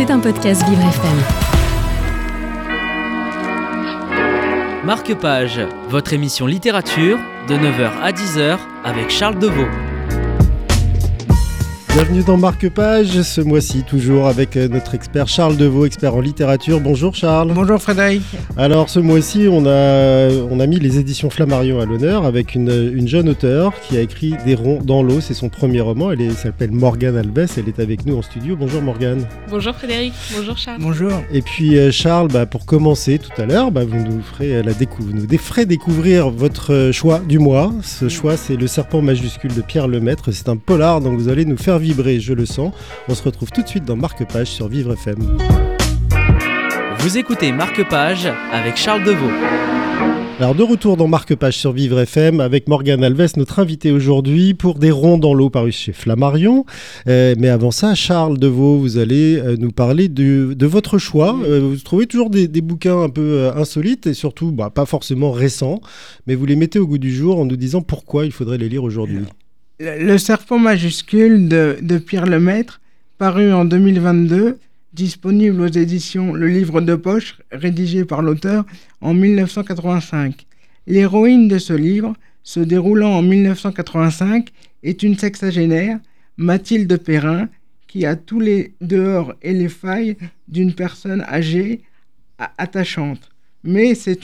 C'est un podcast Vivre FM. Marque-Page, votre émission littérature de 9h à 10h avec Charles Deveau. Bienvenue dans Marque-Page, ce mois-ci toujours avec euh, notre expert Charles Deveau, expert en littérature. Bonjour Charles. Bonjour Frédéric. Alors ce mois-ci, on a, on a mis les éditions Flammarion à l'honneur avec une, une, jeune auteure qui a écrit Des ronds dans l'eau, c'est son premier roman. Elle s'appelle Morgane Albès, elle est avec nous en studio. Bonjour Morgane. Bonjour Frédéric, bonjour Charles. Bonjour. Et puis euh, Charles, bah, pour commencer tout à l'heure, bah, vous nous ferez la découvrir, nous ferez découvrir votre choix du mois. Ce choix, c'est Le Serpent majuscule de Pierre Lemaître. C'est un polar, donc vous allez nous faire vibrer, je le sens. On se retrouve tout de suite dans Marque-Page sur Vivre FM. Vous écoutez Marque-Page avec Charles Deveau. Alors de retour dans Marque-Page sur Vivre FM avec Morgane Alves, notre invité aujourd'hui pour Des ronds dans l'eau paru chez Flammarion. Euh, mais avant ça, Charles Deveau, vous allez euh, nous parler de, de votre choix. Euh, vous trouvez toujours des, des bouquins un peu insolites et surtout bah, pas forcément récents, mais vous les mettez au goût du jour en nous disant pourquoi il faudrait les lire aujourd'hui. Le, serpent majuscule de, Pierre Lemaître, paru en 2022 disponible aux éditions Le Livre de Poche, rédigé par l'auteur en 1985. L'héroïne de ce livre, se déroulant en 1985, est une sexagénaire, Mathilde Perrin, qui a tous les dehors et les failles d'une personne âgée attachante. Mais c'est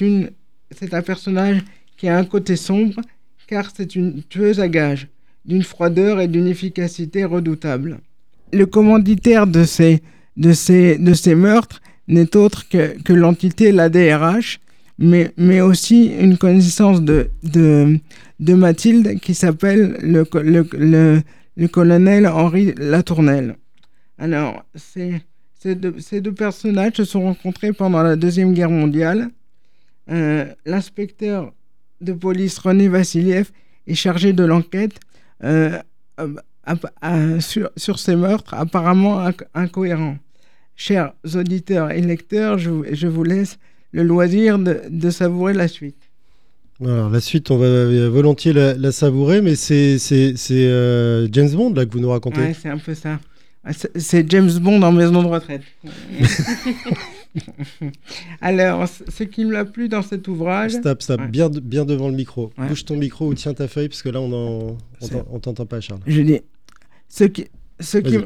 c'est un personnage qui a un côté sombre, car c'est une tueuse à gages, d'une froideur et d'une efficacité redoutables. Le commanditaire de ces de ces, de ces meurtres n'est autre que, que l'entité, la DRH, mais, mais aussi une connaissance de, de, de Mathilde qui s'appelle le, le, le, le, colonel Henri Latournelle. Alors, ces, ces, deux, ces deux personnages se sont rencontrés pendant la Deuxième Guerre mondiale. Euh, L'inspecteur de police René Vassiliev est chargé de l'enquête sur, sur ces meurtres apparemment incohérents chers auditeurs et lecteurs, je, je vous laisse le loisir de, de, savourer la suite. Alors, la suite, on va volontiers la, la savourer, mais c'est euh, James Bond là que vous nous racontez. Ouais, c'est un peu ça. C'est James Bond en maison de retraite. Alors, ce qui m'a plu dans cet ouvrage. Stop, stop, ouais. bien, bien devant le micro. Ouais. Bouge ton micro ou tiens ta feuille, parce que là, on t'entend pas, Charles. Je dis. Ce qui, ce qui,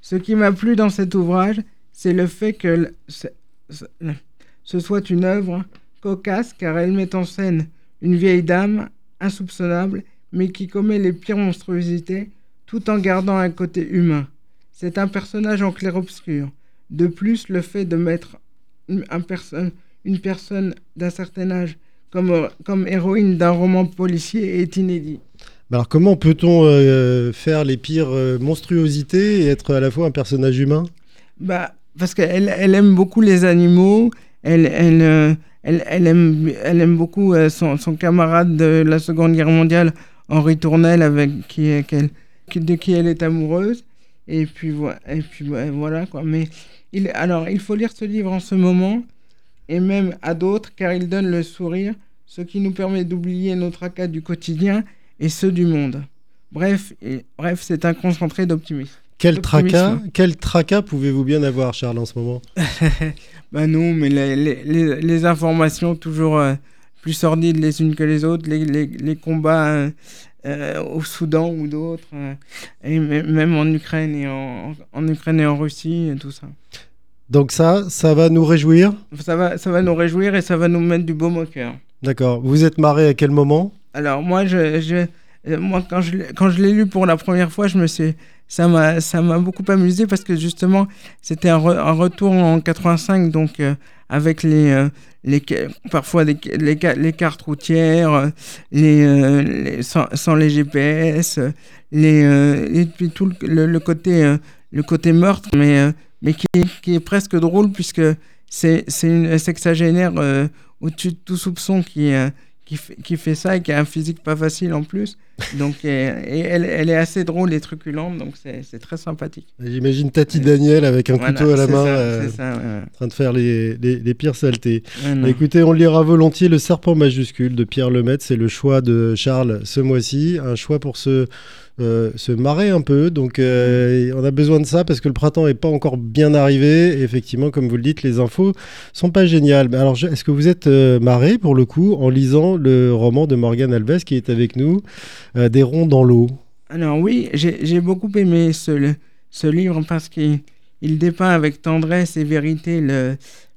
ce qui m'a plu dans cet ouvrage, c'est le fait que ce soit une œuvre cocasse car elle met en scène une vieille dame insoupçonnable mais qui commet les pires monstruosités tout en gardant un côté humain. C'est un personnage en clair-obscur. De plus, le fait de mettre une, un perso une personne d'un certain âge comme, comme héroïne d'un roman policier est inédit. Alors comment peut-on euh, faire les pires euh, monstruosités et être à la fois un personnage humain? Bah, Parce qu'elle elle aime beaucoup les animaux, elle, elle, euh, elle, elle, aime, elle aime beaucoup son, son, camarade de la Seconde Guerre mondiale, Henri Tournelle, avec qui, qui, de qui elle est amoureuse. Et puis, voilà, et puis voilà quoi. Mais il, alors, il faut lire ce livre en ce moment, et même à d'autres, car il donne le sourire, ce qui nous permet d'oublier nos tracas du quotidien et ceux du monde. Bref, et, bref c'est un concentré d'optimisme. Quel tracas, quel tracas pouvez-vous bien avoir, Charles, en ce moment? Ben non, mais les, les, les informations toujours euh, plus sordides les unes que les autres, les, les combats euh, euh, au Soudan ou d'autres, euh, et même en Ukraine et en, en, Ukraine et en Russie, et tout ça. Donc ça, ça va nous réjouir? Ça va, ça va nous réjouir et ça va nous mettre du baume au cœur. D'accord. Vous êtes marré à quel moment? Alors moi, je, je, moi quand je, quand je l'ai lu pour la première fois, je me suis, ça m'a, ça m'a beaucoup amusé parce que justement, c'était un, re, un, retour en 85, donc euh, avec les, euh, les, parfois les, les, cartes routières, euh, les sans, les GPS, les, et puis tout le, côté, le côté meurtre, mais, mais qui, qui est presque drôle puisque c'est, c'est une sexagénaire au-dessus de tout soupçon qui qui fait, qui fait ça et qui a un physique pas facile en plus. Donc, et, elle, elle, est assez drôle et truculente, donc c'est très sympathique. J'imagine Tati Daniel avec un couteau à la main, euh, en train de faire les, les, pires saletés. Écoutez, on lira volontiers Le Serpent majuscule de Pierre Lemaitre. C'est le choix de Charles ce mois-ci. Un choix pour ce euh, se marrer un peu. Donc euh, on a besoin de ça parce que le printemps n'est pas encore bien arrivé. effectivement, comme vous le dites, les infos sont pas géniales. Mais alors, est-ce que vous êtes euh, marré pour le coup en lisant le roman de Morgan Alves qui est avec nous, Des ronds dans l'eau? Alors oui, j'ai beaucoup aimé ce, ce livre parce qu'il il dépeint avec tendresse et vérité le,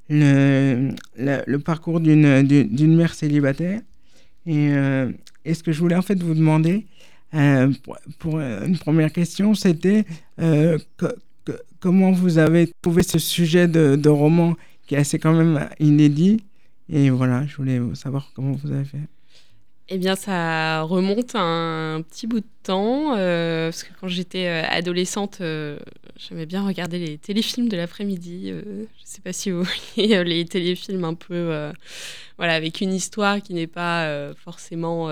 le, le, parcours d'une mère célibataire. Et, et, ce que je voulais en fait vous demander, euh, pour, une première question, c'était euh, comment vous avez trouvé ce sujet de, roman qui est assez quand même inédit? Et voilà, je voulais savoir comment vous avez fait. Eh bien, ça remonte un petit bout de temps, euh, parce que quand j'étais adolescente, j'aimais bien regarder les téléfilms de l'après-midi. je ne sais pas si vous voyez les téléfilms un peu, voilà, avec une histoire qui n'est pas forcément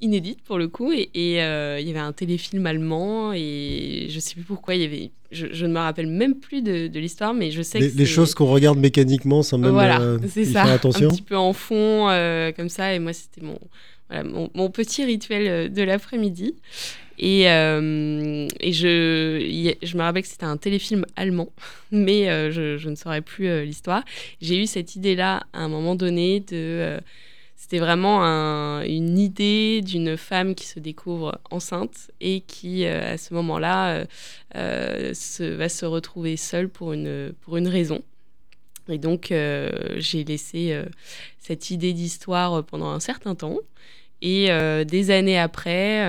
inédite pour le coup. Et, euh, il y avait un téléfilm allemand et je sais plus pourquoi il y avait. Je, ne me rappelle même plus de, l'histoire, mais je sais les, que. Les choses qu'on regarde mécaniquement sans même voilà, euh, ça, attention. Un petit peu en fond, euh, comme ça. Et moi, c'était mon, mon, petit rituel de l'après-midi. Et, et je, je me rappelle que c'était un téléfilm allemand, mais je, je, ne saurais plus l'histoire. J'ai eu cette idée-là à un moment donné de c'était vraiment une idée d'une femme qui se découvre enceinte et qui, euh, à ce moment-là, euh, euh, se, va se retrouver seule pour une, pour une raison. Et donc, j'ai laissé cette idée d'histoire pendant un certain temps. Et des années après,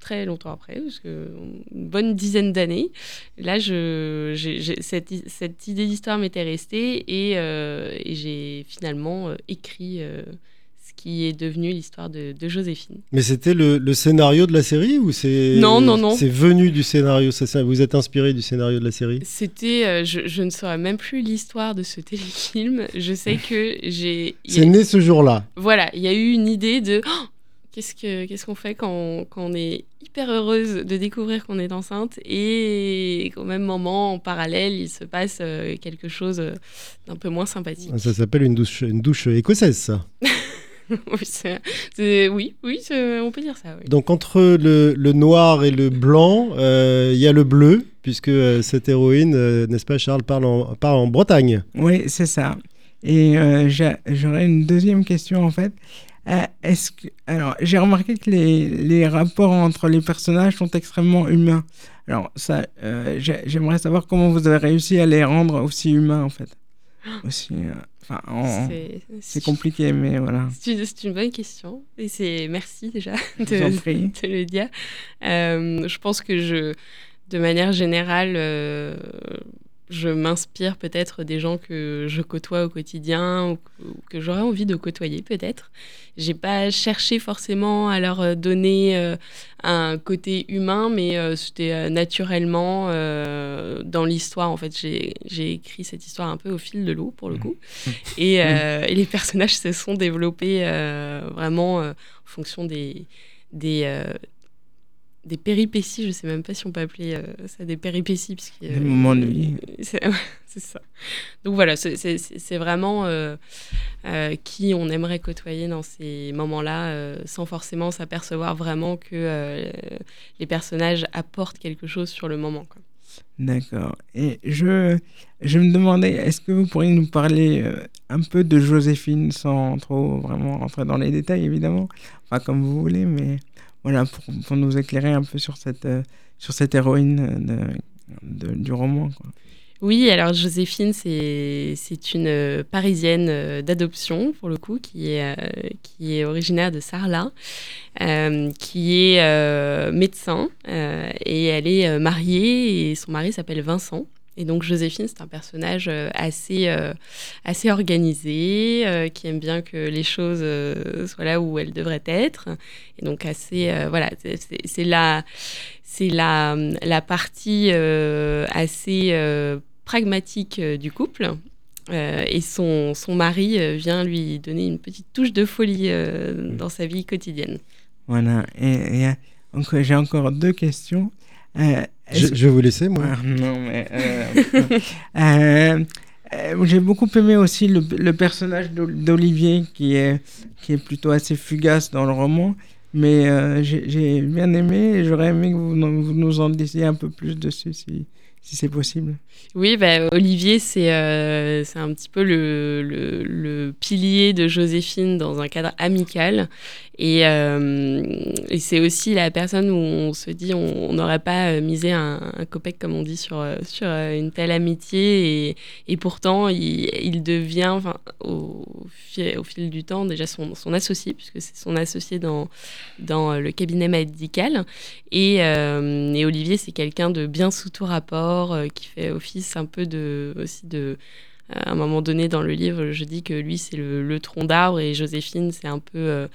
très longtemps après, parce que une bonne dizaine d'années, là, je, cette, idée d'histoire m'était restée et, et j'ai finalement écrit qui est devenu l'histoire de, Joséphine. Mais c'était le, scénario de la série ou c'est non non non c'est venu du scénario ça, vous êtes inspiré du scénario de la série? C'était euh, je, ne saurais même plus l'histoire de ce téléfilm. Je sais que j'ai c'est né ce jour-là. Voilà, il y a eu une idée de oh, qu'est-ce que qu'est-ce qu'on fait quand, quand, on est hyper heureuse de découvrir qu'on est enceinte et qu'au même moment en parallèle il se passe euh, quelque chose euh, d'un peu moins sympathique. Ça s'appelle une douche une douche écossaise ça. oui, oui, on peut dire ça. Donc entre le, noir et le blanc, euh, il y a le bleu, puisque euh, cette héroïne, euh, n'est-ce pas, Charles, parle en, parle en Bretagne. Oui, c'est ça. Et j'aurais une deuxième question en fait. Est-ce que alors j'ai remarqué que les, les, rapports entre les personnages sont extrêmement humains. Alors ça, j'aimerais savoir comment vous avez réussi à les rendre aussi humains en fait. Aussi. Enfin, c'est compliqué, mais voilà. C'est une, bonne question. Et c'est merci déjà de, de, le dire. Euh, je pense que je, de manière générale, euh, je m'inspire peut-être des gens que je côtoie au quotidien ou que, j'aurais envie de côtoyer peut-être. J'ai pas cherché forcément à leur euh, donner euh, un côté humain, mais euh, c'était naturellement dans l'histoire. En fait, j'ai écrit cette histoire un peu au fil de l'eau pour le mmh. coup, mmh. et, et, les personnages se sont développés vraiment en fonction des des, des péripéties, je sais même pas si on peut appeler euh, ça des péripéties. Parce des moments de vie. C'est ça. Donc voilà, c'est vraiment euh, euh, qui on aimerait côtoyer dans ces moments-là, sans forcément s'apercevoir vraiment que les personnages apportent quelque chose sur le moment. D'accord. Et je, je me demandais, est-ce que vous pourriez nous parler un peu de Joséphine sans trop vraiment rentrer dans les détails, évidemment, enfin comme vous voulez, mais voilà, pour, nous éclairer un peu sur cette, euh, sur cette héroïne de, du roman. Oui, alors Joséphine, c'est une euh, Parisienne euh, d'adoption, pour le coup, qui est, qui est originaire de Sarlat, qui est médecin, et elle est mariée, et son mari s'appelle Vincent. Et donc Joséphine, c'est un personnage euh, assez, euh, assez organisé, euh, qui aime bien que les choses soient là où elles devraient être. Et donc assez, voilà, c'est la, c'est la, la partie assez pragmatique du couple. et son, son mari vient lui donner une petite touche de folie dans sa vie quotidienne. Voilà. Et, et, j'ai encore deux questions. Euh, je, je, vais vous laisser, moi. Ah, non, mais. Euh, euh, j'ai beaucoup aimé aussi le, le personnage d'Olivier, qui est, qui est plutôt assez fugace dans le roman. Mais j'ai bien aimé et j'aurais aimé que vous, vous, nous en disiez un peu plus dessus, si, si c'est possible. Oui, bah, Olivier, c'est euh, un petit peu le, le, pilier de Joséphine dans un cadre amical. Et, euh, c'est aussi la personne où on se dit on n'aurait pas euh, misé un, un, copec, comme on dit, sur, euh, sur une telle amitié. Et, et pourtant, il, devient, au, fil, au fil du temps, déjà son, son associé, puisque c'est son associé dans, dans le cabinet médical. Et, et Olivier, c'est quelqu'un de bien sous tout rapport, qui fait office un peu de, aussi de à un moment donné dans le livre, je dis que lui, c'est le, le, tronc d'arbre et Joséphine, c'est un peu euh,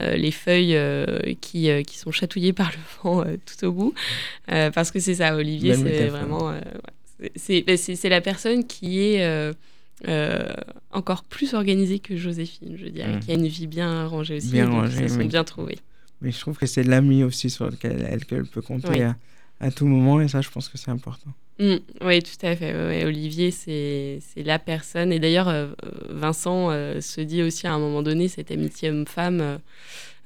euh, les feuilles euh, qui, qui, sont chatouillées par le vent tout au bout. parce que c'est ça, Olivier, c'est vraiment. c'est la personne qui est. encore plus organisée que Joséphine, je dirais, mmh. qui a une vie bien rangée aussi, bien, rangée, sont bien trouvés. Mais je trouve que c'est l'ami aussi sur lequel elle, elle peut compter oui. à, à, tout moment, et ça, je pense que c'est important. Mmh, oui, tout à fait. Ouais, Olivier, c'est la personne. Et d'ailleurs, euh, Vincent euh, se dit aussi à un moment donné, cette amitié homme-femme,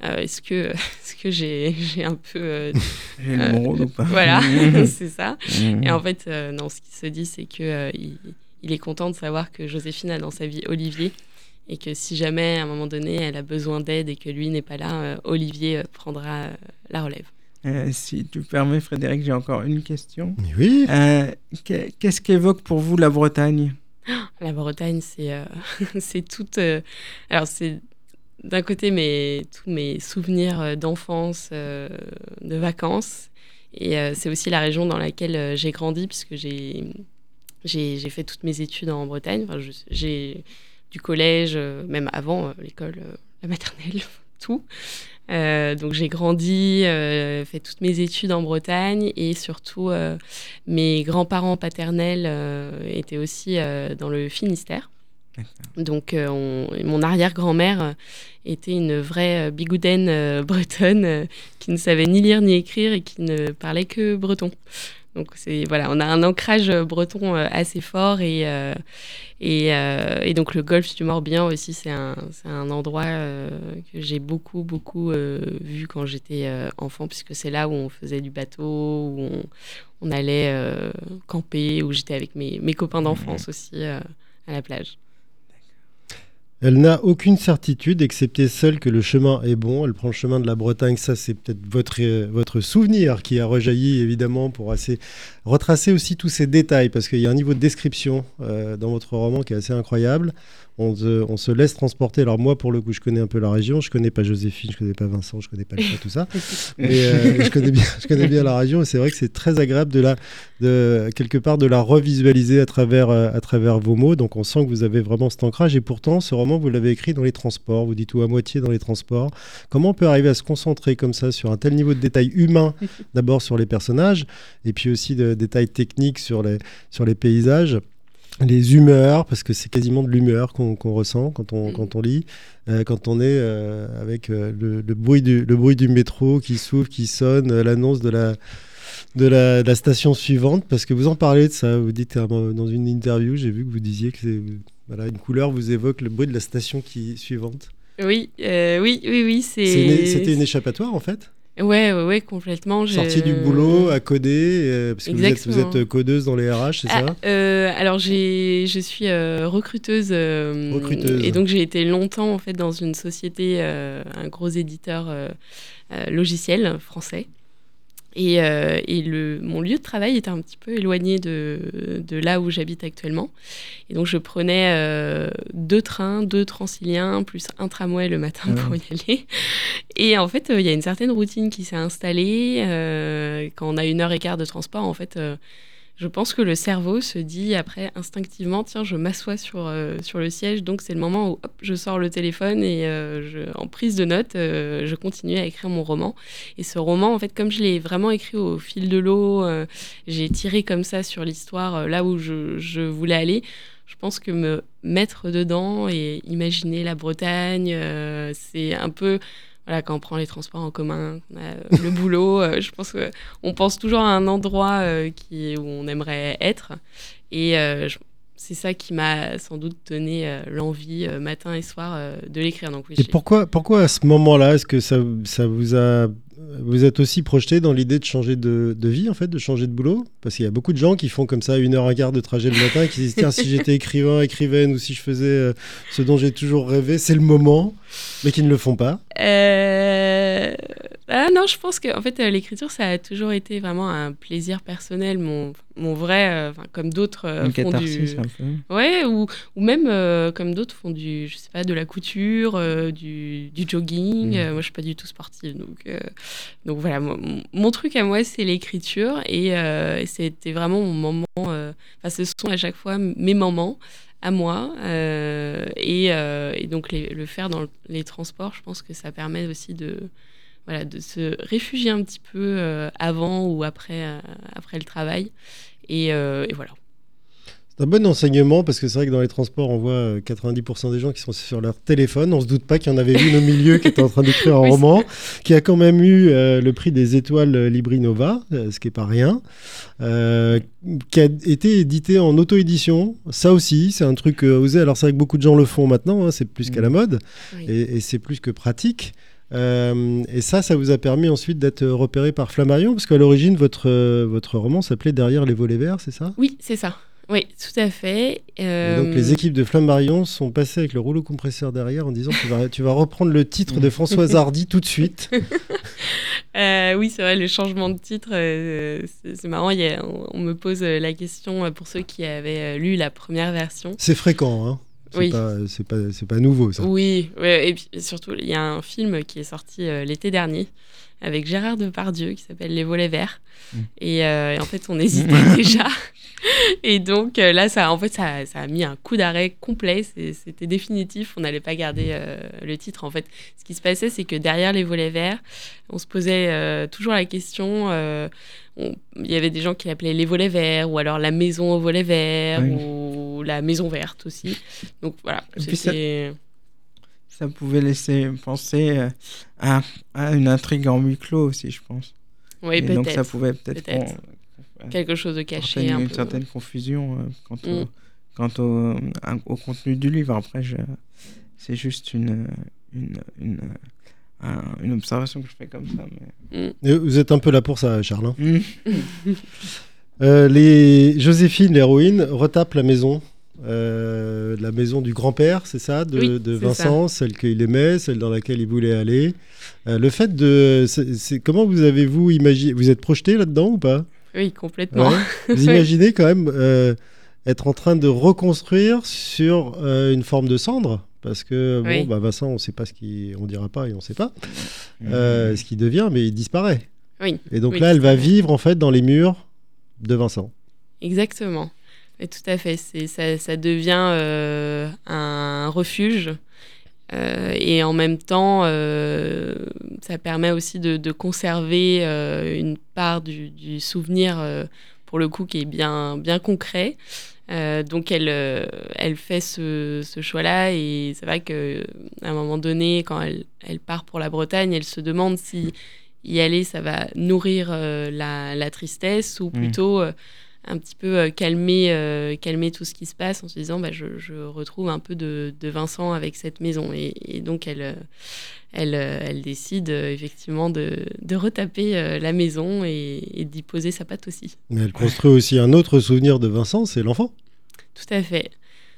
euh, est-ce que, est que j'ai un peu... j'ai le rôle ou pas Voilà, c'est ça. Mmh. Et en fait, non, ce qu'il se dit, c'est qu'il il est content de savoir que Joséphine a dans sa vie Olivier. Et que si jamais, à un moment donné, elle a besoin d'aide et que lui n'est pas là, Olivier prendra la relève. Euh, si tu permets, Frédéric, j'ai encore une question. Mais oui. Euh, Qu'est-ce qu'évoque pour vous la Bretagne? La Bretagne, c'est euh, c'est toute. Euh, alors, c'est d'un côté mes, tous mes souvenirs d'enfance, de vacances. Et c'est aussi la région dans laquelle j'ai grandi, puisque j'ai fait toutes mes études en Bretagne. Enfin, j'ai du collège, même avant l'école, la maternelle, tout. Euh, donc j'ai grandi, euh, fait toutes mes études en Bretagne et surtout euh, mes grands-parents paternels étaient aussi dans le Finistère. Donc on, mon arrière-grand-mère était une vraie bigoudaine bretonne qui ne savait ni lire ni écrire et qui ne parlait que breton. Donc c'est voilà, on a un ancrage breton assez fort et et, euh, et, donc le golfe du Morbihan aussi, c'est un, un, endroit euh, que j'ai beaucoup, beaucoup euh, vu quand j'étais euh, enfant, puisque c'est là où on faisait du bateau, où on, on allait euh, camper, où j'étais avec mes, mes copains d'enfance aussi à la plage. Elle n'a aucune certitude, excepté celle que le chemin est bon. Elle prend le chemin de la Bretagne. Ça, c'est peut-être votre, souvenir qui a rejailli, évidemment, pour assez retracer aussi tous ces détails, parce qu'il y a un niveau de description euh, dans votre roman qui est assez incroyable on se, on se, laisse transporter. Alors moi, pour le coup, je connais un peu la région. Je connais pas Joséphine, je connais pas Vincent, je connais pas le tout ça. Mais euh, je connais bien, je connais bien la région. Et c'est vrai que c'est très agréable de la, de quelque part, de la revisualiser à travers, euh, à travers vos mots. Donc on sent que vous avez vraiment cet ancrage. Et pourtant, ce roman, vous l'avez écrit dans les transports. Vous dites tout à moitié dans les transports. Comment on peut arriver à se concentrer comme ça sur un tel niveau de détail humain, d'abord sur les personnages, et puis aussi de détails techniques sur les, sur les paysages? Les humeurs, parce que c'est quasiment de l'humeur qu'on qu ressent quand on, quand on lit, euh, quand on est euh, avec euh, le, le, bruit du, le bruit du métro qui s'ouvre, qui sonne, l'annonce de la, de la, de la, station suivante, parce que vous en parlez de ça, vous dites dans une interview, j'ai vu que vous disiez que voilà, une couleur vous évoque le bruit de la station qui, suivante. Oui, oui, oui, oui. C'était une, une échappatoire en fait? Ouais, ouais, ouais, complètement. Sortie du boulot à coder, euh, parce que vous êtes, vous êtes, codeuse dans les RH, c'est ah, ça? euh, Alors, je suis euh, recruteuse, recruteuse. Et donc, j'ai été longtemps en fait, dans une société, euh, un gros éditeur euh, logiciel français. Et, euh, et le, mon lieu de travail était un petit peu éloigné de, de là où j'habite actuellement. Et donc je prenais euh, deux trains, deux transiliens, plus un tramway le matin mmh. pour y aller. Et en fait, il euh, y a une certaine routine qui s'est installée. Quand on a une heure et quart de transport, en fait, je pense que le cerveau se dit après instinctivement tiens je m'assois sur, euh, sur le siège donc c'est le moment où hop, je sors le téléphone et euh, en prise de notes euh, je continue à écrire mon roman. Et ce roman en fait comme je l'ai vraiment écrit au fil de l'eau j'ai tiré comme ça sur l'histoire là où je, voulais aller je pense que me mettre dedans et imaginer la Bretagne c'est un peu voilà, quand on prend les transports en commun, a le boulot, je pense qu'on pense toujours à un endroit qui, où on aimerait être. Et c'est ça qui m'a sans doute donné l'envie matin et soir de l'écrire. Donc, et pourquoi, pourquoi à ce moment-là, est-ce que ça, ça vous a vous êtes aussi projeté dans l'idée de changer de, vie, en fait, de changer de boulot? Parce qu'il y a beaucoup de gens qui font comme ça une heure, un quart de trajet le matin et qui disent Tiens, si j'étais écrivain, écrivaine, ou si je faisais euh, ce dont j'ai toujours rêvé, c'est le moment, mais qui ne le font pas. Euh... Ah non, je pense que en fait, euh, l'écriture, ça a toujours été vraiment un plaisir personnel. Mon, mon vrai, euh, comme d'autres font du. Ouais, ou, ou même comme d'autres font du, je sais pas, de la couture, du, du, jogging. Mm. moi, je suis pas du tout sportive, donc donc voilà, mon, truc à moi, c'est l'écriture et, c'était vraiment mon moment. Enfin, ce sont à chaque fois mes moments à moi. et, et, donc, le faire dans les transports, je pense que ça permet aussi de, voilà, de se réfugier un petit peu euh, avant ou après, euh, après le travail. Et, euh, et voilà. C'est un bon enseignement parce que c'est vrai que dans les transports, on voit 90% des gens qui sont sur leur téléphone. On se doute pas qu'il y en avait une au milieu qui était en train d'écrire un roman, qui a quand même eu le prix des étoiles Librinova, ce qui est pas rien, qui a été édité en auto-édition. Ça aussi, c'est un truc osé. Alors c'est vrai que beaucoup de gens le font maintenant, hein, c'est plus qu'à la mmh. mode et, et c'est plus que pratique. Euh, et ça, ça vous a permis ensuite d'être repéré par Flammarion, parce qu'à l'origine, votre, euh, votre roman s'appelait Derrière les volets verts, c'est ça? Oui, c'est ça. Oui, tout à fait. donc les équipes de Flammarion sont passées avec le rouleau compresseur derrière en disant tu vas, tu vas reprendre le titre de Françoise Hardy tout de suite. Euh, oui, c'est vrai, le changement de titre, c'est marrant. on, me pose la question pour ceux qui avaient lu la première version. C'est fréquent, hein oui. C'est pas, pas, nouveau, ça. Oui, et puis surtout, il y a un film qui est sorti euh, l'été dernier avec Gérard Depardieu qui s'appelle Les volets verts. Mm. Euh, et, en fait, on hésitait déjà. Et donc euh, là, ça, en fait, ça, ça a mis un coup d'arrêt complet. C'était définitif. On n'allait pas garder le titre. En fait, ce qui se passait, c'est que derrière les volets verts, on se posait toujours la question. il y avait des gens qui l'appelaient les volets verts, ou alors la maison aux volets verts, ou la Maison Verte aussi. Donc voilà, ça, pouvait laisser penser euh, à, une intrigue en huis clos aussi, je pense. Oui, peut-être. Donc ça pouvait peut-être... Quelque chose de caché. une certaine confusion euh, quant, au, mm. quant au, au, contenu du livre. Après, c'est juste une, une, une, une, observation que je fais comme ça. Mais... Mm. Vous êtes un peu là pour ça, Charles. Hein. Mm. Euh, les... Joséphine, l'héroïne, retape la maison euh, la maison du grand-père, c'est ça, de, Vincent, celle qu'il aimait, celle dans laquelle il voulait aller. Euh, le fait de, c'est comment vous avez-vous imaginé, vous êtes projeté là-dedans ou pas? Oui, complètement. Vous imaginez quand même euh, être en train de reconstruire sur une forme de cendre? Parce que bon, bah, Vincent, on ne sait pas ce qui, on dira pas et on ne sait pas mmh. ce qui devient, mais il disparaît. Oui. Et donc là, elle va vivre en fait dans les murs de Vincent. Exactement tout à fait. Ça, ça, devient euh, un refuge. Euh, et en même temps, euh, ça permet aussi de, conserver une part du, souvenir, pour le coup, qui est bien, bien concret. donc elle, elle fait ce, choix-là et c'est vrai qu'à un moment donné, quand elle, elle, part pour la Bretagne, elle se demande si y aller, ça va nourrir la, la, tristesse ou mmh. Un petit peu euh, calmer, euh, calmer tout ce qui se passe en se disant bah, je, retrouve un peu de, Vincent avec cette maison. Et, donc elle, euh, elle, elle décide effectivement de, retaper la maison et, d'y poser sa patte aussi. Mais elle construit aussi un autre souvenir de Vincent, c'est l'enfant. Tout à fait.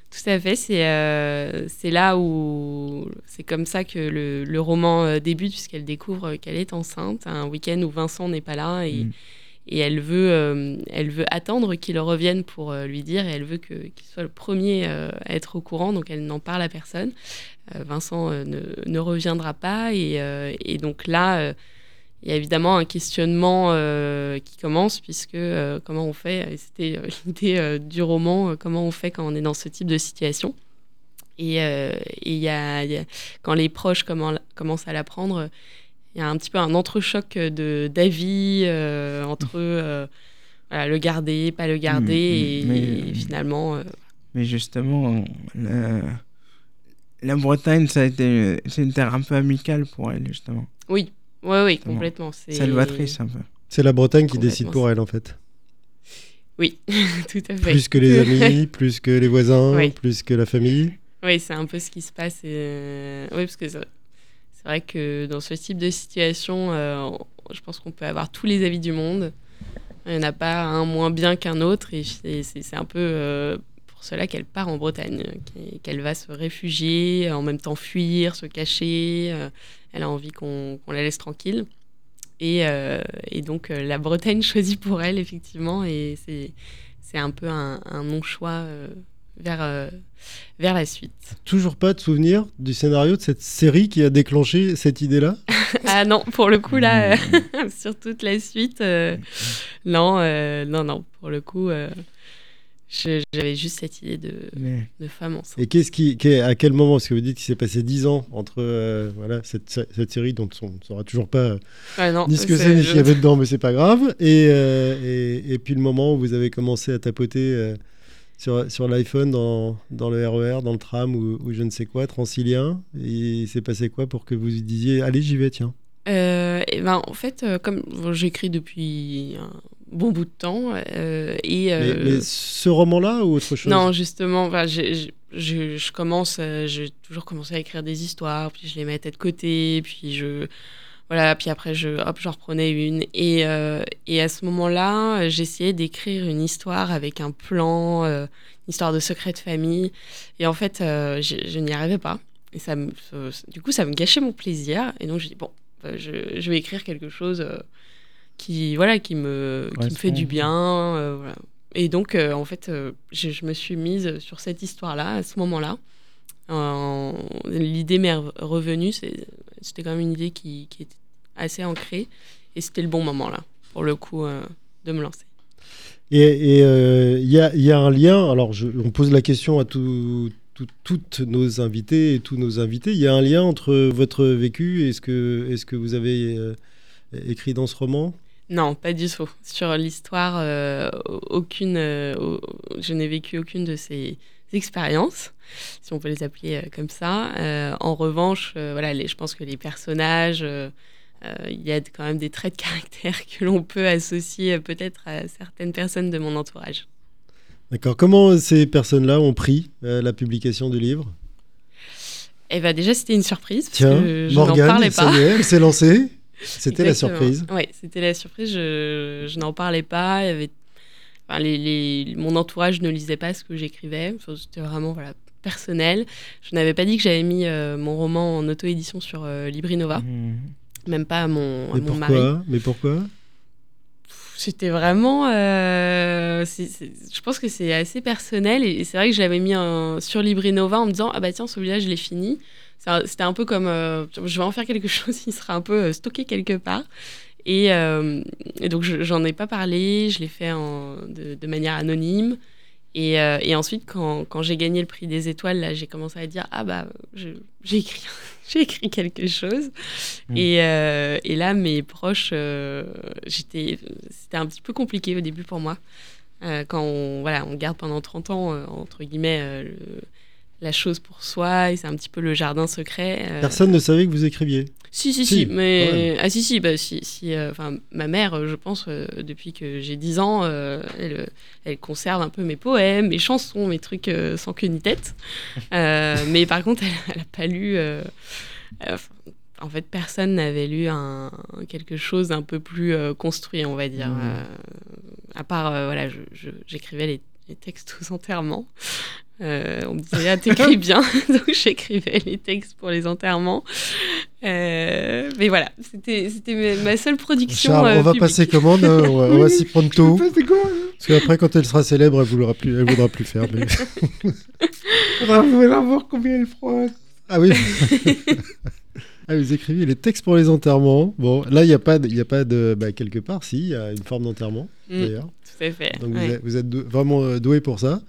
Tout à fait, c'est c'est là où c'est comme ça que le, roman débute, puisqu'elle découvre qu'elle est enceinte, un week-end où Vincent n'est pas là et, mm et elle veut, euh, elle veut attendre qu'il revienne pour euh, lui dire et elle veut qu'il soit le premier euh, à être au courant, donc elle n'en parle à personne. Vincent ne, ne, reviendra pas et, et donc là, il y a évidemment un questionnement qui commence puisque comment on fait, c'était l'idée du roman, comment on fait quand on est dans ce type de situation? Et il y, a, quand les proches commencent à l'apprendre, il y a un petit peu un entrechoc de d'avis euh, entre euh, le garder, pas le garder, mm, mm, et, finalement. Euh, mais justement, la Bretagne, ça a été, c'est une terre un peu amicale pour elle, justement. Oui, oui, oui, complètement. C'est Salvatrice, un peu. C'est la Bretagne qui décide pour elle en fait. Oui, tout à fait. Plus que les amis, plus que les voisins, Oui. plus que la famille. Oui, c'est un peu ce qui se passe. et, euh, Oui, parce que c'est vrai que dans ce type de situation, euh, je pense qu'on peut avoir tous les avis du monde. Il n'y en a pas un moins bien qu'un autre. Et c'est un peu euh, pour cela qu'elle part en Bretagne, qu'elle- va se réfugier, en même temps fuir, se cacher. euh, Elle a envie qu'on la laisse tranquille. Et, donc, la Bretagne choisit pour elle, effectivement. Et c'est un peu un, non-choix vers, euh, vers la suite. Toujours pas de souvenir du scénario de cette série qui a déclenché cette idée-là Ah non, pour le coup, là, euh, sur toute la suite, euh, non, euh, non, non, pour le coup, euh, j'avais juste cette idée de, Mais de femme enceinte. Et qu'est-ce qui, à quel moment Parce que vous dites qu'il s'est passé 10 ans entre euh, voilà, cette, cette série dont on ne saura toujours pas Ouais, non, ni ce que c'est- ni ce qu'il y avait dedans, mais c'est pas grave. Et, euh, et, et puis le moment où vous avez commencé à tapoter euh, sur, sur l'iPhone, dans, dans le RER, dans le tram ou, ou je ne sais quoi, transilien, et il s'est passé quoi pour que vous disiez allez, j'y vais, tiens. Euh, et ben, en fait, euh, comme j'écris depuis un bon bout de temps, euh, et... mais, mais ce roman-là ou autre chose? Non, justement, j'ai- je, je commence, euh, j'ai toujours commencé à écrire des histoires, puis je les mettais de côté, puis je, voilà, puis après je, hop, j'en reprenais une, et, euh, et à ce moment-là, euh, j'essayais d'écrire une histoire avec un plan, euh, une histoire de secret de famille, et en fait, euh, je, je n'y arrivais pas, et ça, me, du coup, ça me gâchait mon plaisir, et donc je dis bon, je, je vais écrire quelque chose qui, voilà, qui me, qui me fait du bien, voilà. Et donc, en fait, je, je me suis mise sur cette histoire-là, à ce moment-là. L'idée m'est re- revenue. c'est- C'était quand même une idée qui, qui était assez ancrée. Et c'était le bon moment, là, pour le coup, euh, de me lancer. Et il y, a, y a un lien, alors je- on pose la question à tout- tout- toutes nos invités et tous nos invités, il y a un lien entre votre vécu et ce que, et ce que vous avez euh, écrit dans ce roman? Non, pas du tout. Sur l'histoire, euh, aucune, euh, au- je n'ai vécu aucune de ces expériences, si on peut les appeler euh, comme ça. Euh, en revanche, euh, voilà, les- je pense que les personnages, il y a quand même des traits de caractère que l'on peut associer peut-être à certaines personnes de mon entourage. D'accord. Comment ces personnes-là ont pris la publication du livre? Et bah déjà, c'était une surprise parce Tiens, que je n'en Morgane, parlais ça pas. y est, elle s'est lancée. C'était la surprise. Oui, c'était la surprise. Je, je n'en parlais pas. Il y avait, enfin, les, les- mon entourage ne lisait pas ce que j'écrivais. Enfin, C'était vraiment voilà, personnel. Je n'avais pas dit que j'avais mis euh, mon roman en auto-édition sur euh, Librinova, Mhm. même pas à mon, à Mais mon mari. Mais pourquoi? C'était vraiment. euh, je pense que c'est assez personnel et, et c'est vrai que je l'avais mis en- sur Librinova en me disant Ah bah tiens, celui-là, je l'ai fini. C'était un peu comme. euh, je vais en faire quelque chose, il sera un peu euh, stocké quelque part. Et, euh, et donc, je- j'en ai pas parlé, je l'ai fait en- de, de manière anonyme. Et, euh, et ensuite, quand, quand j'ai gagné le prix des étoiles, là, j'ai commencé à dire Ah bah, j'ai écrit, quelque chose. Mm. Et, euh, et là, mes proches, euh, j'étais, c'était un petit peu compliqué au début pour moi. Quand on, voilà, on garde pendant 30 ans, entre guillemets, le- la chose pour soi, et c'est un petit peu le jardin secret. Personne ne savait que vous écriviez. Si, si, Si, mais. Ah, si, si, bah, si, si euh, ma mère, euh, je pense, euh, depuis que j'ai 10 ans, euh, elle, elle conserve un peu mes poèmes, mes chansons, mes trucs sans queue ni tête. Mais par contre, elle n'a pas lu. en fait, personne n'avait lu un, quelque chose d'un peu plus construit, on va dire. Euh, à part, voilà, je- je- j'écrivais les, les textes aux enterrements. Euh, on me disait, ah, t'écris bien. Donc, j'écrivais les textes pour les enterrements. Euh, mais voilà, c'était ma- seule production. Charles, euh, on va publique. passer commande, hein, on va, on va s'y prendre tôt. Quoi Parce qu'après, quand elle sera célèbre, elle voudra plus, elle voudra plus faire. mais- Faudra faudra voir combien elle frotte. Ah oui. Ah, vous écrivez les textes pour les enterrements. Bon, là, il n'y a pas, de- y a pas de, bah, quelque part, si, il y a une forme d'enterrement Mm, d'ailleurs. tout à fait. Donc ouais. vous êtes, vous êtes dou- vraiment euh, doué pour ça.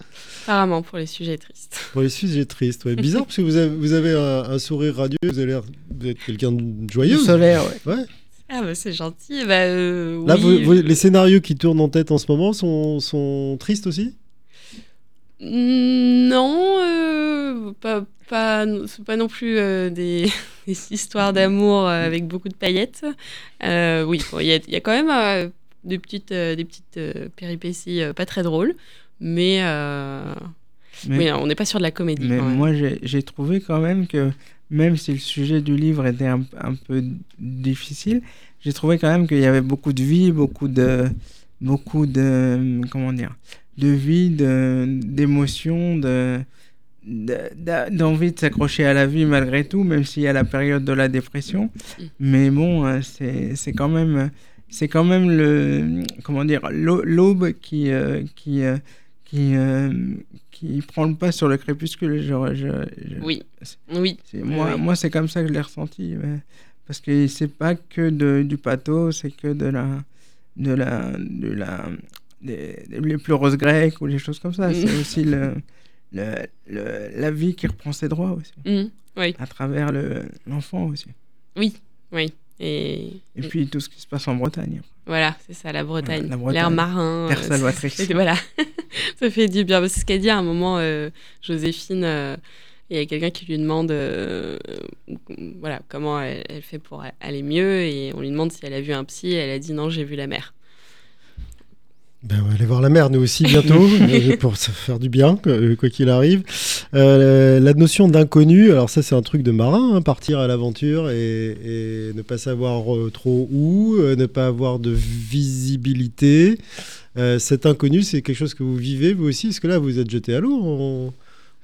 Apparemment pour les sujets tristes. Pour les sujets tristes, ouais. bizarre parce que vous avez, vous avez un, un sourire radieux. Vous avez l'air, vous êtes quelqu'un de joyeux. solaire, ouais. Ouais. Ah bah c'est gentil. Bah, euh, Là, oui. vous- vous- les scénarios qui tournent en tête en ce moment sont, sont tristes aussi? Non, euh, pas, pas, c'est pas non plus euh, des, des histoires d'amour euh, avec beaucoup de paillettes. Euh, oui, il y, a- il y a quand même des petites, des petites péripéties pas très drôles, mais, Mais- oui, on n'est pas sur de la comédie. Mais moi, j'ai j'ai trouvé quand même que, même si le sujet du livre était un, un peu difficile, j'ai trouvé quand même qu'il y avait beaucoup de vie, beaucoup de, beaucoup de, comment dire, de vie, de- d'émotions, de, d'envie de s'accrocher à la vie malgré tout, même s'il y a la période de la dépression. Mais bon, euh, c'est quand même, c'est quand même le, comment dire, l'au- l'aube qui, euh, qui, euh, qui, euh, qui prend le pas sur le crépuscule. Je, je, je- Oui, oui, moi, oui. moi c'est comme ça que je l'ai ressenti. mais- parce que c'est pas que de, du pathos, c'est que de la. de la. de la. Des, les pleureuses grecques ou les choses comme ça. Mm. C'est aussi le, le, le- la vie qui reprend ses droits aussi. Mhm, oui, À travers le- l'enfant aussi. oui. Et, Et puis tout ce qui se passe en Bretagne. voilà, c'est ça, la Bretagne, la Bretagne. l'air marin. euh, Terre salvatrice. Voilà, ça fait du bien. C'est ce qu'a dit à un moment euh, Joséphine. euh, il y a quelqu'un qui lui demande euh, voilà, comment elle, elle fait pour aller mieux et on lui demande si elle a vu un psy. Elle a dit non, j'ai vu la mer. Ben, on va aller voir la mer, nous aussi, bientôt, euh, pour se faire du bien, quoi quoi qu'il arrive. Euh, la notion d'inconnu, alors ça, c'est un truc de marin, hein, partir à l'aventure et, et ne pas savoir euh, trop où, euh, ne pas avoir de visibilité. Euh, cet inconnu, c'est quelque chose que vous vivez, vous aussi Est-ce que là, vous êtes jeté à l'eau en,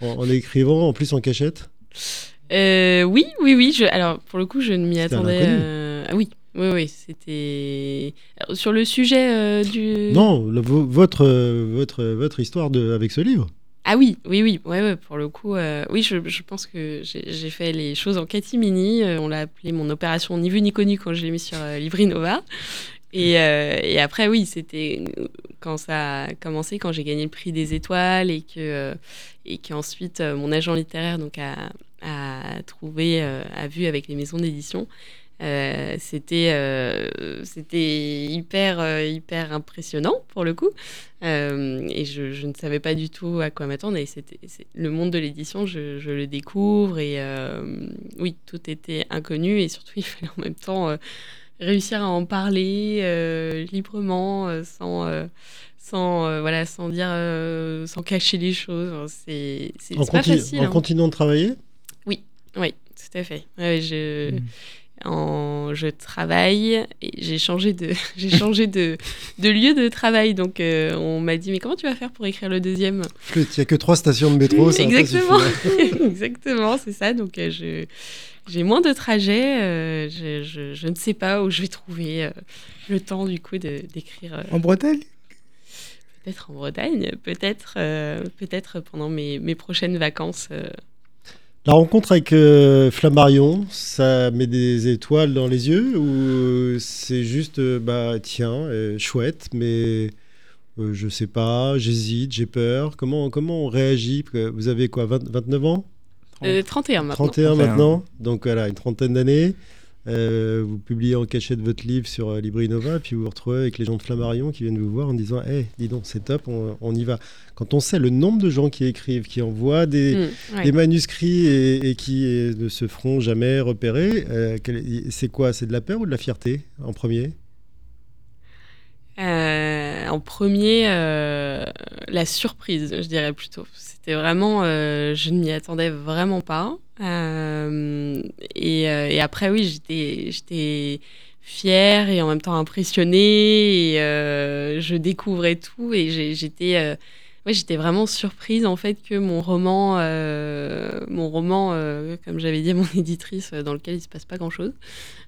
en- en écrivant, en plus en cachette? Euh, oui, oui, oui. Je, alors, pour le coup, je ne m'y attendais. euh, ah oui, oui, oui. C'était. Alors, Sur le sujet euh, du. Non, le- votre, euh, votre, votre histoire de, avec ce livre. Ah oui, oui, oui. Ouais, ouais, pour le coup, euh, oui, je, je pense que j'ai fait les choses en catimini. Euh, on l'a appelé mon opération ni vu ni connu quand je l'ai mis sur euh, Livrinova. Et, euh, et après, oui, c'était quand ça a commencé, quand j'ai gagné le prix des étoiles et que euh, et qu'ensuite euh, mon agent littéraire donc a, a trouvé, euh, a vu avec les maisons d'édition. Euh, c'était euh, c'était hyper euh, hyper impressionnant pour le coup Euh, et je, je ne savais pas du tout à quoi m'attendre et c'était le monde de l'édition je, je le découvre et euh, oui tout était inconnu et surtout il fallait en même temps euh, réussir à en parler euh, librement sans euh, sans euh, voilà sans dire euh, sans cacher les choses c'est c'est pas facile en hein. continuant de travailler? Oui, tout à fait. Ouais, je, Mm. En, je travaille et j'ai changé de, j'ai changé de, de lieu de travail. Donc, euh, on m'a dit, mais comment tu vas faire pour écrire le deuxième? Il n'y a que trois stations de métro, ça Exactement, exactement, c'est ça. Donc, euh, je, j'ai moins de trajets. euh, je, je, je ne sais pas où je vais trouver euh, le temps du coup de, d'écrire. euh, En Bretagne? peut-être en Bretagne, peut-être, euh, peut-être pendant mes, mes prochaines vacances. La rencontre avec euh, Flammarion, ça met des étoiles dans les yeux ou c'est juste, euh, bah tiens, euh, chouette, mais euh, je sais pas, j'hésite, j'ai peur. Comment, comment on réagit? Vous avez quoi, 20 29 ans? Euh, 31 maintenant. 31 31. maintenant Donc voilà, une trentaine d'années. Euh, vous publiez en cachette votre livre sur euh, Librinova, puis vous vous retrouvez avec les gens de Flammarion qui viennent vous voir en disant Hé, dis donc, c'est top, on, on y va. Quand on sait le nombre de gens qui écrivent, qui envoient des, Mm, ouais. des manuscrits et, et qui ne se feront jamais repérer, euh, c'est quoi C'est de la peur ou de la fierté en premier? En premier, euh, la surprise, je dirais plutôt. C'était vraiment, euh, je ne m'y attendais vraiment pas. Euh, et, après, oui, j'étais, fière et en même temps impressionnée. Et je découvrais tout et j'étais, ouais, j'étais vraiment surprise en fait que mon roman, mon roman, comme j'avais dit à mon éditrice, dans lequel il se passe pas grand chose.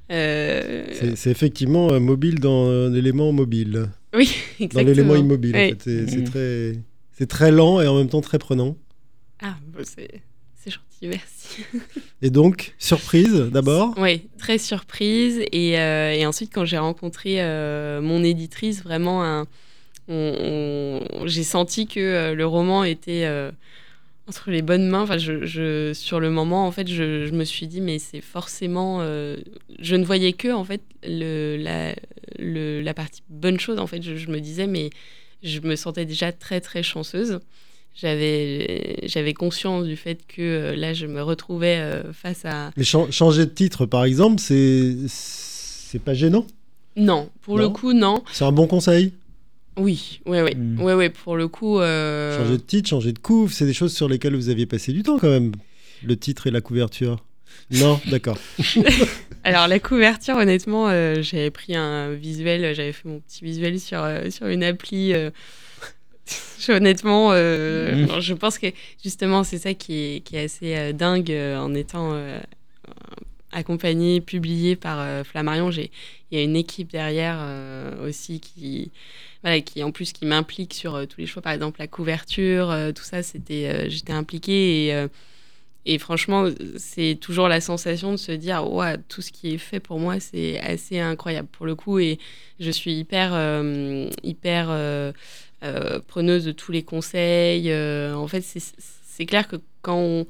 C'est c'est effectivement euh, mobile dans euh, l'élément mobile, Oui, dans exactement. l'élément immobile. en fait. C'est très, lent et en même temps très prenant. Ah, c'est gentil, merci. Et donc, surprise d'abord. Oui, très surprise. Et, euh, et ensuite, quand j'ai rencontré euh, mon éditrice, vraiment, un- j'ai senti que euh, le roman était euh, entre les bonnes mains. Enfin, je, je- sur le moment, en fait, je, je me suis dit, mais c'est forcément. euh, je ne voyais que, en fait, le, la, le- la partie bonne chose. En fait, je, je me disais, mais je me sentais déjà très, très chanceuse. j'avais j'avais conscience du fait que euh, là je me retrouvais euh, face à Mais chan- changer de titre, par exemple, c'est c'est pas gênant? Non pour le coup non C'est un bon conseil? Oui ouais ouais Mm. ouais ouais pour le coup euh, Changer de titre, changer de couve, c'est des choses sur lesquelles vous aviez passé du temps quand même. Le titre et la couverture. Non, d'accord. alors la couverture honnêtement euh, j'avais pris un visuel j'avais fait mon petit visuel sur euh, sur une appli honnêtement euh, Mm. non, je pense que justement c'est ça qui est, qui est assez dingue en étant accompagné, publié par euh, Flammarion. J'ai, il y a une équipe derrière euh, aussi qui, voilà, qui en plus qui m'implique sur euh, tous les choix. Par exemple, la couverture, tout ça, c'était, j'étais impliquée et, et franchement, c'est toujours la sensation de se dire, ouais, tout ce qui est fait pour moi, c'est assez incroyable pour le coup et je suis hyper, hyper preneuse de tous les conseils. en fait, c'est clair que quand on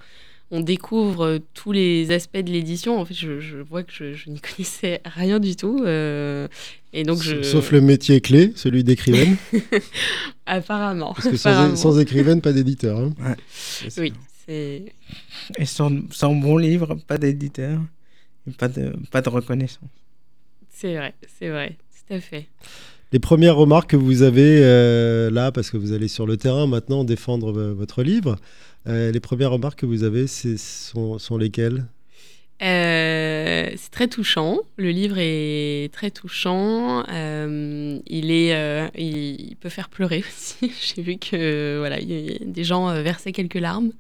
on découvre euh, tous les aspects de l'édition. En fait, je, je vois que je, je n'y connaissais rien du tout. euh, et donc, je... Sauf le métier clé, celui d'écrivaine. Apparemment. Parce que sans, apparemment. sans écrivaine, pas d'éditeur. hein. Oui, c'est... Et sans, sans bon livre, pas d'éditeur, et pas de, pas de reconnaissance. c'est vrai, c'est vrai, tout à fait. Les premières remarques que vous avez euh, là, parce que vous allez sur le terrain maintenant défendre votre livre, euh, les premières remarques que vous avez, sont, sont lesquelles? Euh, c'est très touchant. Le livre est très touchant. Euh, il est, il, peut faire pleurer aussi. J'ai vu que voilà, des gens versaient quelques larmes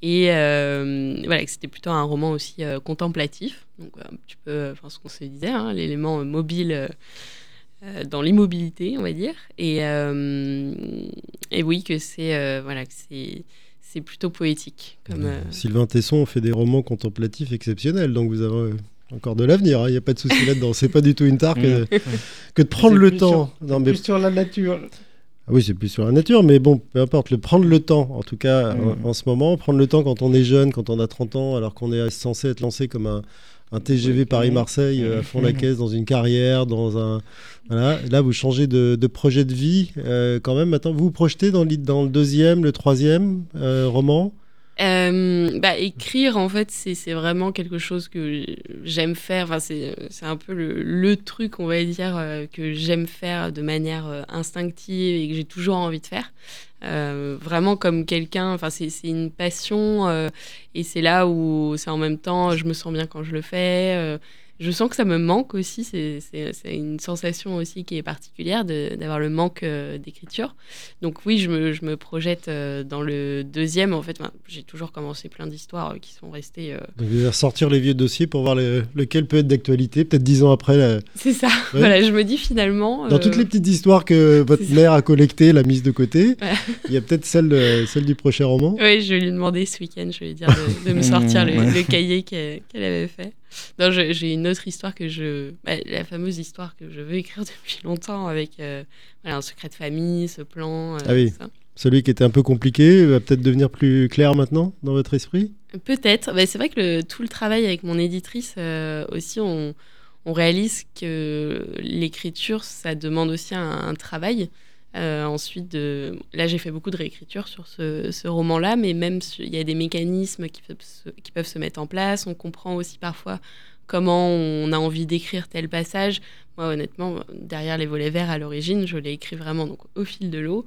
et voilà que c'était plutôt un roman aussi contemplatif. Donc un petit peu, enfin ce qu'on se disait, hein, l'élément mobile. dans l'immobilité, on va dire, et, et oui que c'est voilà que c'est c'est plutôt poétique comme euh, Sylvain Tesson fait des romans contemplatifs exceptionnels, donc vous avez euh, encore de l'avenir, hein, il n'y a pas de souci là-dedans. C'est pas du tout une tare que, que de prendre le temps. Non, mais Plus sur la nature. Ah oui, c'est plus sur la nature, mais bon, peu importe, le prendre le temps, en tout cas Mm. en, en ce moment, prendre le temps quand on est jeune, quand on a 30 ans, alors qu'on est censé être lancé comme un, un TGV. Paris-Marseille euh, à fond la caisse, dans une carrière, dans un... Voilà, là vous changez de, de projet de vie euh, quand même. Maintenant, vous vous projetez dans, le- dans le deuxième, le troisième euh, roman? Euh, bah, écrire, en fait, c'est vraiment quelque chose que j'aime faire. Enfin, c'est un peu le, le truc, on va dire, euh, que j'aime faire de manière euh, instinctive et que j'ai toujours envie de faire. Vraiment comme quelqu'un, enfin, c'est une passion et c'est là où c'est en même temps, je me sens bien quand je le fais. Je sens que ça me manque aussi, c'est une sensation aussi qui est particulière d'avoir le manque euh, d'écriture. Donc oui, je me, je me projette euh, dans le deuxième. En fait, Enfin, j'ai toujours commencé plein d'histoires euh, qui sont restées. euh, Donc, Vous allez ressortir les vieux dossiers pour voir le- lequel peut être d'actualité, peut-être dix ans après. là. C'est ça. Voilà, je me dis finalement. Dans toutes les petites histoires que votre mère a collectées, l'a mise de côté, Ouais. il y a peut-être celle, de- celle du prochain roman. Oui, je vais lui demander ce week-end, je vais lui dire de, de me sortir le, le cahier qu'elle qu'elle avait fait. Non, j'ai une autre histoire que je. bah, la fameuse histoire que je veux écrire depuis longtemps avec euh, voilà, un secret de famille, ce plan. euh, Ah oui. ça. Celui qui était un peu compliqué va peut-être devenir plus clair maintenant dans votre esprit? Peut-être. Bah, c'est vrai que le- tout le travail avec mon éditrice euh, aussi, on, on réalise que l'écriture, ça demande aussi un, un travail. Euh, ensuite, là, j'ai fait beaucoup de réécriture sur ce, ce roman-là, mais même il y a des mécanismes qui peuvent, se, qui peuvent se mettre en place. On comprend aussi parfois comment on a envie d'écrire tel passage. Moi, honnêtement, derrière les volets verts à l'origine, je l'ai écrit vraiment donc, au fil de l'eau,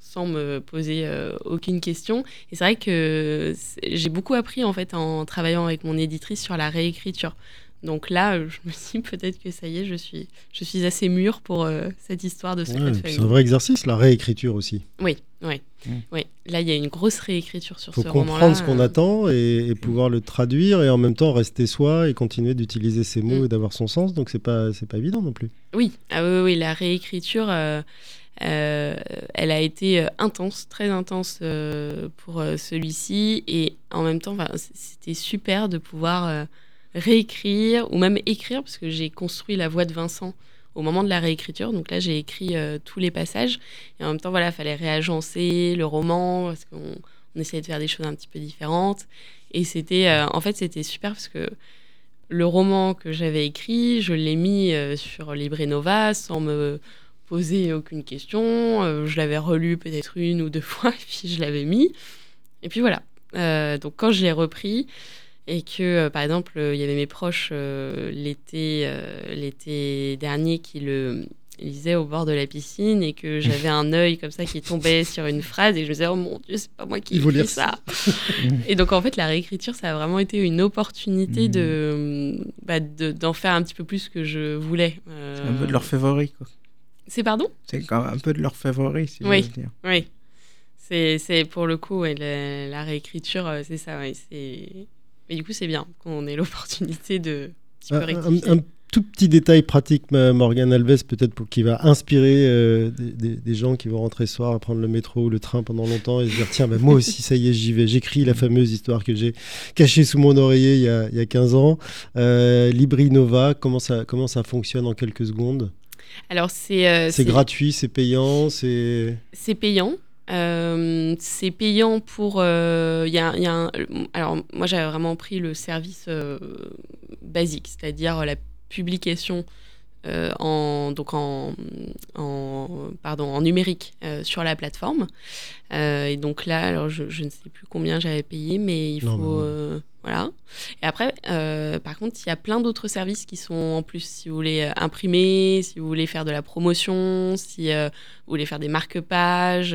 sans me poser euh, aucune question. Et c'est vrai que j'ai beaucoup appris en fait en travaillant avec mon éditrice sur la réécriture. Donc là, euh, je me dis peut-être que ça y est, je suis, je suis assez mûre pour euh, cette histoire de secret Ouais, de c'est un vrai exercice, la réécriture aussi. Oui, oui, Mm. oui. Là, il y a une grosse réécriture sur Il faut ce roman-là. comprendre ce qu'on euh, attend et, et pouvoir le traduire et en même temps rester soi et continuer d'utiliser ses mots Mm. et d'avoir son sens. Donc c'est pas c'est pas évident non plus. Oui, ah oui, oui, la réécriture, euh, euh, elle a été intense, très intense euh, pour euh, celui-ci. Et en même temps, c'était super de pouvoir euh, réécrire ou même écrire, parce que j'ai construit la voix de Vincent au moment de la réécriture. Donc là, j'ai écrit euh, tous les passages. Et en même temps, voilà, il fallait réagencer le roman, parce qu'on on essayait de faire des choses un petit peu différentes. Et c'était, euh, en fait, c'était super parce que le roman que j'avais écrit, je l'ai mis euh, sur Libre Nova sans me posé aucune question. Euh, je l'avais relu peut-être une ou deux fois, et puis je l'avais mis. Et puis voilà. Donc quand je l'ai repris, et que euh, par exemple, il y avait mes proches l'été, l'été dernier qui le lisait au bord de la piscine et que j'avais un œil comme ça qui tombait sur une phrase et je me disais oh mon dieu c'est pas moi qui ai écrit ça et donc en fait la réécriture ça a vraiment été une opportunité de bah, d'en faire un petit peu plus que je voulais c'est un peu de leur favori quoi c'est pardon? C'est un peu de leur favori, si oui. dire. Oui. C'est pour le coup, la, réécriture, euh, c'est ça. Ouais, Mais du coup, c'est bien qu'on ait l'opportunité de un, un, tout petit détail pratique, Morgan Alves, peut-être pour qui va inspirer euh, des, gens qui vont rentrer ce soir à prendre le métro ou le train pendant longtemps et se dire tiens, bah, moi aussi, ça y est, j'y vais. J'écris la fameuse histoire que j'ai cachée sous mon oreiller il y a, il y a 15 ans. Euh, Libri Nova, comment ça, comment ça fonctionne en quelques secondes? Alors c'est euh, c'est gratuit, c'est payant, c'est c'est payant. Euh, c'est payant pour. Euh, y a, a alors, moi, j'avais vraiment pris le service basique, c'est-à-dire la publication en, donc en, en, pardon, en numérique sur la plateforme. et donc là, alors je, je, ne sais plus combien j'avais payé, mais il faut. Voilà. Et après, euh, par contre, il y a plein d'autres services qui sont en plus. Si vous voulez euh, imprimer, si vous voulez faire de la promotion, si euh, vous voulez faire des marque-pages,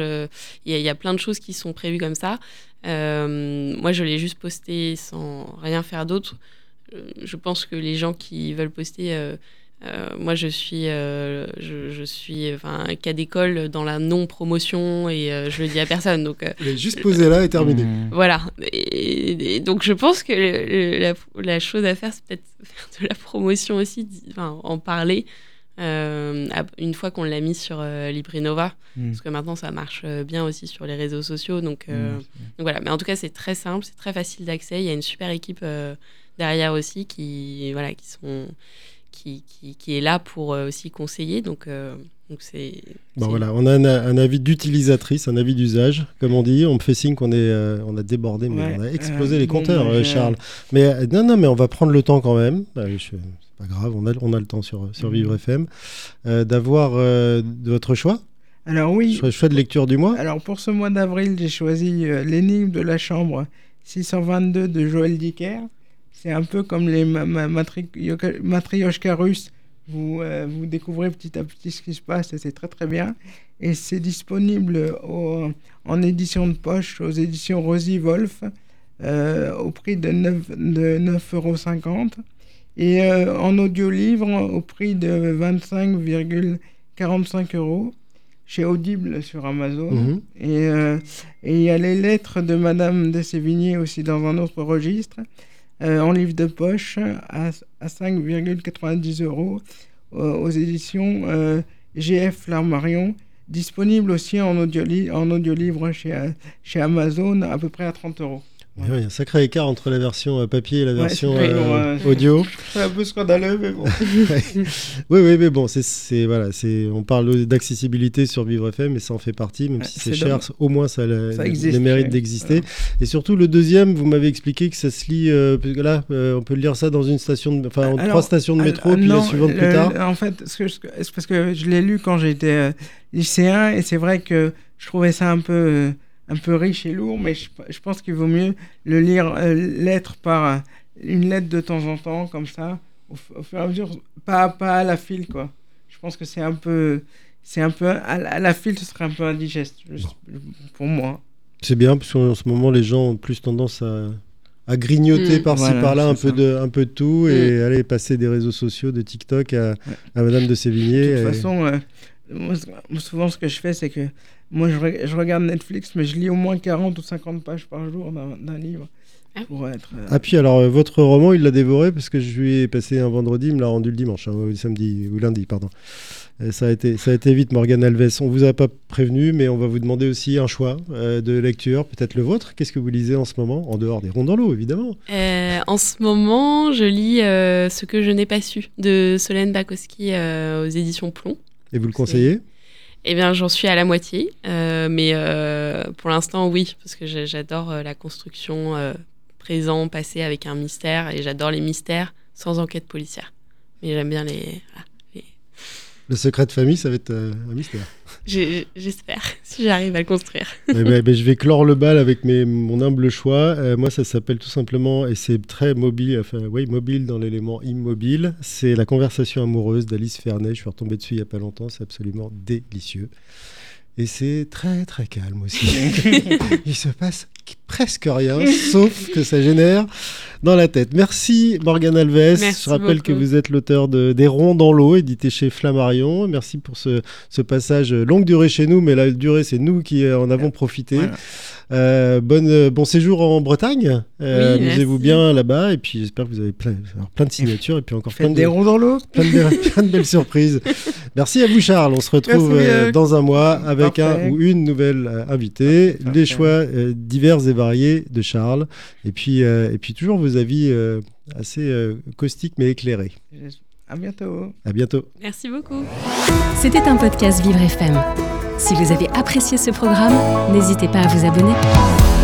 il y, a plein de choses qui sont prévues comme ça. moi, je l'ai juste posté sans rien faire d'autre. Je pense que les gens qui veulent poster euh, moi, je suis, euh, je, suis enfin, cas d'école dans la non-promotion et euh, je le dis à personne. Donc, Vous juste posé là et terminé. Mmh. Voilà. Et, donc, je pense que la, chose à faire, c'est peut-être faire de la promotion aussi, enfin, en parler. une fois qu'on l'a mis sur Librinova, mmh. parce que maintenant ça marche bien aussi sur les réseaux sociaux. Donc, mmh, donc voilà, mais en tout cas c'est très simple, c'est très facile d'accès. Il y a une super équipe derrière aussi qui, voilà, qui sont qui, qui, est là pour euh, aussi conseiller. Donc, euh, donc c'est. Bon, voilà, on a un, avis d'utilisatrice, un avis d'usage, comme on dit. On me fait signe qu'on est, euh, on a débordé, mais on a explosé les compteurs, Charles. Mais non, non, mais on va prendre le temps quand même. Bah, c'est pas grave, on a, on a le temps sur, sur Vivre FM d'avoir de votre choix. Alors oui. Choix de lecture du mois. Alors pour ce mois d'avril, j'ai choisi l'énigme de la chambre 622 de Joël Dicker. C'est un peu comme les matrioshka russes. Vous, euh, vous découvrez petit à petit ce qui se passe et c'est très très bien. Et c'est disponible en édition de poche aux éditions Rosy Wolf euh, au prix de 9,50 de euros. Et euh, en audio-livre au prix de 25,45 euros chez Audible sur Amazon. Mhm. Et il y a les lettres de Madame de Sévigné aussi dans un autre registre. Euh, en livre de poche à, à 5,90 euros euh, aux éditions euh, GF Flammarion, disponible aussi en audio-livre en audio chez, chez Amazon à peu près à 30 euros. Il y a un sacré écart entre la version euh, papier et la version euh, audio. C'est un peu scandaleux, mais bon. oui, oui, mais bon, c'est voilà, c'est on parle d'accessibilité sur Vivre FM, mais ça en fait partie, même si c'est cher, au moins ça, a le mérite d'exister. Et surtout le deuxième, vous m'avez expliqué que ça se lit, euh, là, on peut lire ça dans une station, de, enfin, trois stations de métro, puis la suivante plus tard. En fait, c'est parce que je l'ai lu quand j'étais lycéen, et c'est vrai que je trouvais ça un peu un peu riche et lourd, mais je, pense qu'il vaut mieux le lire euh, lettre par euh, une lettre de temps en temps, comme ça, au, fur et à mesure, pas, pas à la file, quoi. Je pense que c'est un peu, c'est un peu, à, la file, ce serait un peu indigeste, pour moi. C'est bien, parce qu'en ce moment, les gens ont plus tendance à, à grignoter mm. par-ci par-là un peu, de, un peu de tout et mm. aller passer des réseaux sociaux, de TikTok à, à Madame de Sévigné. De toute façon, euh, moi, souvent, ce que je fais, c'est que moi, je, je, regarde Netflix, mais je lis au moins 40 ou 50 pages par jour d'un livre. Ah. Pour être, euh, ah puis alors euh, votre roman il l'a dévoré parce que je lui ai passé un vendredi, il me l'a rendu le dimanche, hein, ou samedi ou lundi pardon. ça a été ça a été vite Morgan Alves. On vous a pas prévenu mais on va vous demander aussi un choix euh, de lecture, peut-être le vôtre. Qu'est-ce que vous lisez en ce moment en dehors des ronds dans l'eau évidemment En ce moment je lis Ce que je n'ai pas su de Solène Bakowski aux éditions Plomb. Et vous le conseillez? Eh bien, j'en suis à la moitié, euh, mais euh, pour l'instant, oui, parce que j'adore euh, la construction présent, passé avec un mystère, et j'adore les mystères sans enquête policière. Mais j'aime bien les, Le secret de famille, ça va être euh, un mystère. J'espère, si j'arrive à le construire. Eh ben, ben, je vais clore le bal avec mes, mon humble choix. Euh, moi, ça s'appelle tout simplement, et c'est très mobile, enfin, oui, mobile dans l'élément immobile. C'est La conversation amoureuse d'Alice Fernet. Je suis retombé dessus il n'y a pas longtemps. C'est absolument délicieux. Et c'est très, très calme aussi. il se passe presque rien, sauf que ça génère dans la tête. Merci Morgane Alves. Merci je rappelle que vous êtes l'auteur de Des ronds dans l'eau, édité chez Flammarion. Merci pour ce, ce passage longue durée chez nous, mais la durée, c'est nous qui en avons profité. Voilà. Euh, bonne, bon séjour en Bretagne. Euh, Oui, Amusez-vous bien là-bas. Et puis j'espère que vous avez plein, de signatures et puis encore plein de, des ronds dans l'eau. plein, de, belles- plein de belles surprises. Merci à vous, Charles. On se retrouve Merci, euh, euh, dans un mois avec parfait. un ou une nouvelle invitée. Parfait. Les choix euh, divers et variés de Charles. Et puis, euh, et puis toujours vos avis euh, assez euh, caustiques mais éclairés. À bientôt. À bientôt. Merci beaucoup. C'était un podcast Vivre FM. Si vous avez apprécié ce programme, n'hésitez pas à vous abonner.